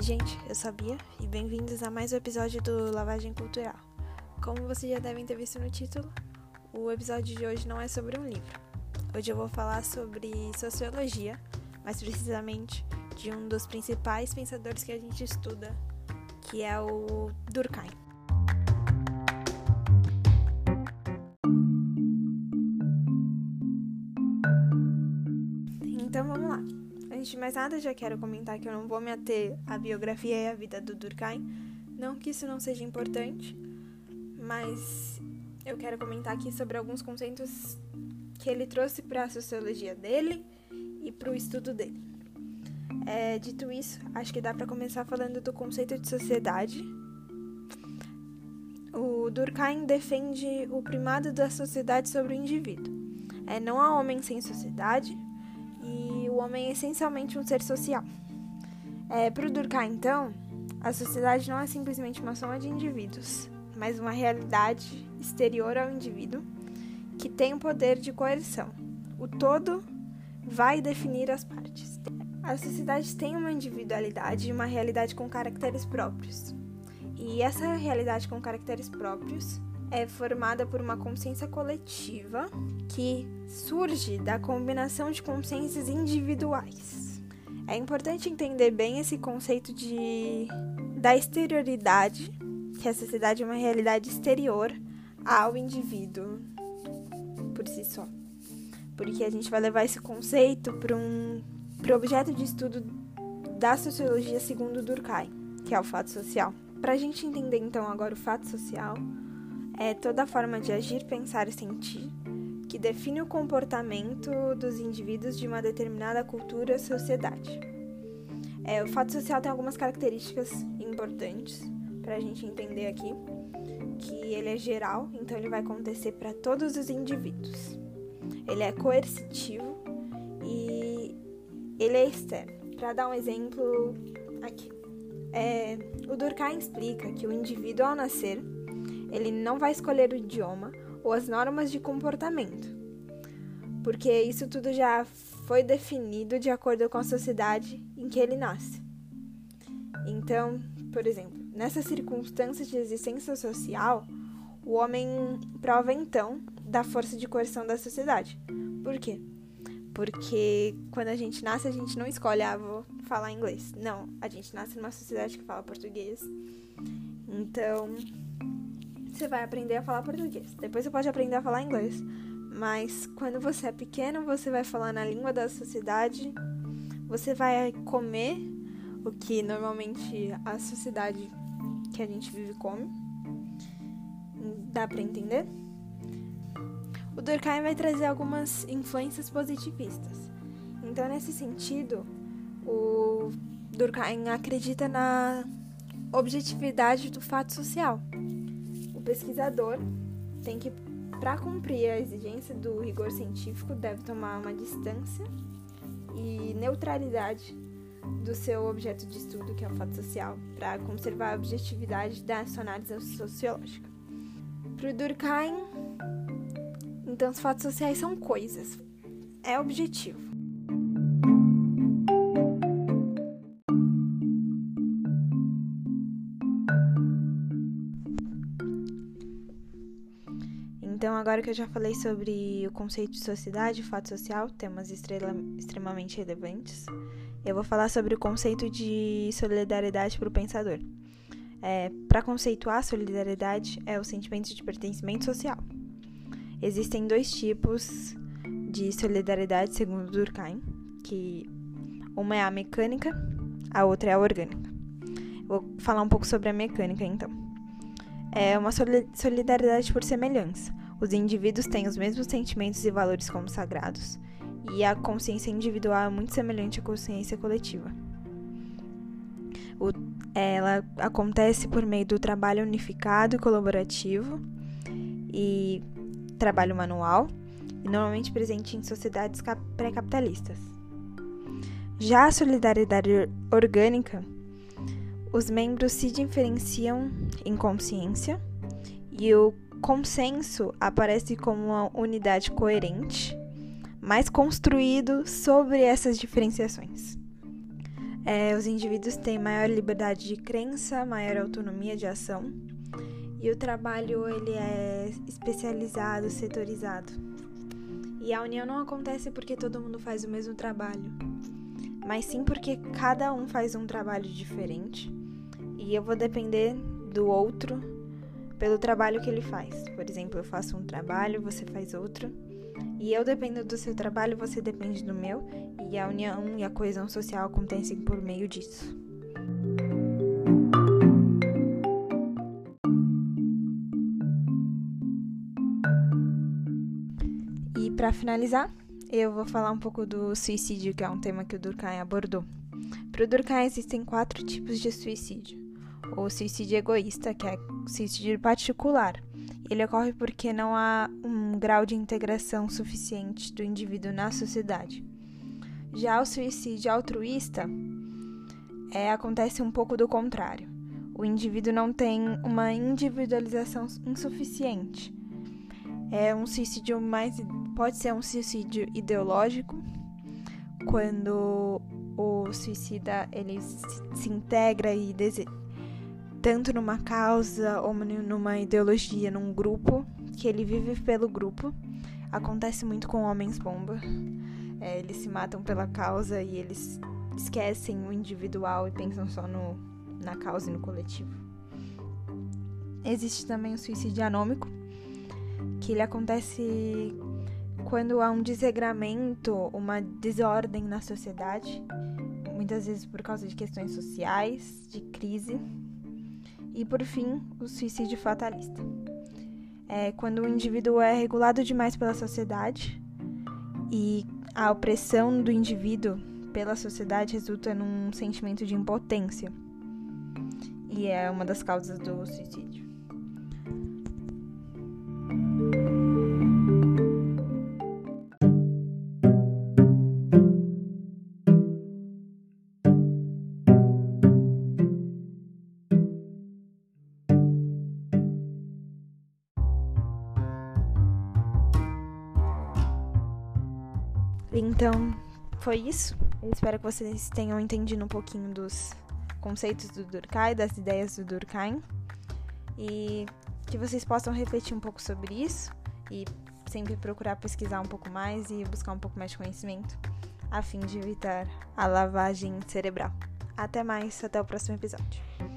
Oi, gente, eu sou Bia e bem-vindos a mais um episódio do Lavagem Cultural. Como vocês já devem ter visto no título, o episódio de hoje não é sobre um livro. Hoje eu vou falar sobre sociologia, mais precisamente de um dos principais pensadores que a gente estuda, que é o Durkheim. Então vamos lá. Antes de mais nada, já quero comentar que eu não vou me ater à biografia e à vida do Durkheim. Não que isso não seja importante, mas eu quero comentar aqui sobre alguns conceitos que ele trouxe para a sociologia dele e para o estudo dele. É, dito isso, acho que dá para começar falando do conceito de sociedade. O Durkheim defende o primado da sociedade sobre o indivíduo. É, não há homem sem sociedade, o homem é essencialmente um ser social. É, Para o Durkheim, então, a sociedade não é simplesmente uma soma de indivíduos, mas uma realidade exterior ao indivíduo que tem o poder de coerção. O todo vai definir as partes. A sociedade tem uma individualidade e uma realidade com caracteres próprios. E essa realidade com caracteres próprios é formada por uma consciência coletiva que surge da combinação de consciências individuais. É importante entender bem esse conceito de da exterioridade, que a sociedade é uma realidade exterior ao indivíduo por si só. Porque a gente vai levar esse conceito para um pro objeto de estudo da sociologia segundo Durkheim, que é o fato social. Para a gente entender então agora o fato social, é toda forma de agir, pensar e sentir que define o comportamento dos indivíduos de uma determinada cultura ou sociedade. É, o fato social tem algumas características importantes para a gente entender aqui, que ele é geral, então ele vai acontecer para todos os indivíduos. Ele é coercitivo e ele é externo. Para dar um exemplo aqui, é, o Durkheim explica que o indivíduo ao nascer ele não vai escolher o idioma ou as normas de comportamento, porque isso tudo já foi definido de acordo com a sociedade em que ele nasce. Então, por exemplo, nessas circunstâncias de existência social, o homem prova então da força de coerção da sociedade. Por quê? Porque quando a gente nasce, a gente não escolhe, ah, vou falar inglês. Não, a gente nasce numa sociedade que fala português. Então, você vai aprender a falar português. Depois você pode aprender a falar inglês. Mas quando você é pequeno, você vai falar na língua da sociedade. Você vai comer o que normalmente a sociedade que a gente vive come. Dá para entender? O Durkheim vai trazer algumas influências positivistas. Então, nesse sentido, o Durkheim acredita na objetividade do fato social pesquisador tem que, para cumprir a exigência do rigor científico, deve tomar uma distância e neutralidade do seu objeto de estudo, que é o fato social, para conservar a objetividade da sua análise sociológica. Para Durkheim, então, os fatos sociais são coisas, é objetivo. Agora que eu já falei sobre o conceito de sociedade fato social, temas estrela, extremamente relevantes, eu vou falar sobre o conceito de solidariedade para o pensador. É, para conceituar solidariedade é o sentimento de pertencimento social. Existem dois tipos de solidariedade, segundo Durkheim, que uma é a mecânica, a outra é a orgânica. Vou falar um pouco sobre a mecânica, então. É uma solidariedade por semelhança os indivíduos têm os mesmos sentimentos e valores como sagrados, e a consciência individual é muito semelhante à consciência coletiva. O, ela acontece por meio do trabalho unificado e colaborativo e trabalho manual, normalmente presente em sociedades pré-capitalistas. Já a solidariedade orgânica, os membros se diferenciam em consciência e o consenso aparece como uma unidade coerente, mas construído sobre essas diferenciações. É, os indivíduos têm maior liberdade de crença, maior autonomia de ação e o trabalho ele é especializado, setorizado. E a união não acontece porque todo mundo faz o mesmo trabalho, mas sim porque cada um faz um trabalho diferente e eu vou depender do outro pelo trabalho que ele faz. Por exemplo, eu faço um trabalho, você faz outro. E eu dependo do seu trabalho, você depende do meu, e a união e a coesão social acontecem por meio disso. E para finalizar, eu vou falar um pouco do suicídio, que é um tema que o Durkheim abordou. Para o Durkheim existem quatro tipos de suicídio. O suicídio egoísta, que é suicídio particular, ele ocorre porque não há um grau de integração suficiente do indivíduo na sociedade. Já o suicídio altruísta é, acontece um pouco do contrário. O indivíduo não tem uma individualização insuficiente. É um suicídio mais pode ser um suicídio ideológico, quando o suicida ele se integra e tanto numa causa ou numa ideologia, num grupo, que ele vive pelo grupo. Acontece muito com homens bomba. É, eles se matam pela causa e eles esquecem o individual e pensam só no, na causa e no coletivo. Existe também o suicídio anômico, que ele acontece quando há um desregramento, uma desordem na sociedade, muitas vezes por causa de questões sociais, de crise e, por fim, o suicídio fatalista. É quando o indivíduo é regulado demais pela sociedade e a opressão do indivíduo pela sociedade resulta num sentimento de impotência. E é uma das causas do suicídio. Então, foi isso. Eu espero que vocês tenham entendido um pouquinho dos conceitos do Durkheim, das ideias do Durkheim. E que vocês possam refletir um pouco sobre isso e sempre procurar pesquisar um pouco mais e buscar um pouco mais de conhecimento a fim de evitar a lavagem cerebral. Até mais, até o próximo episódio.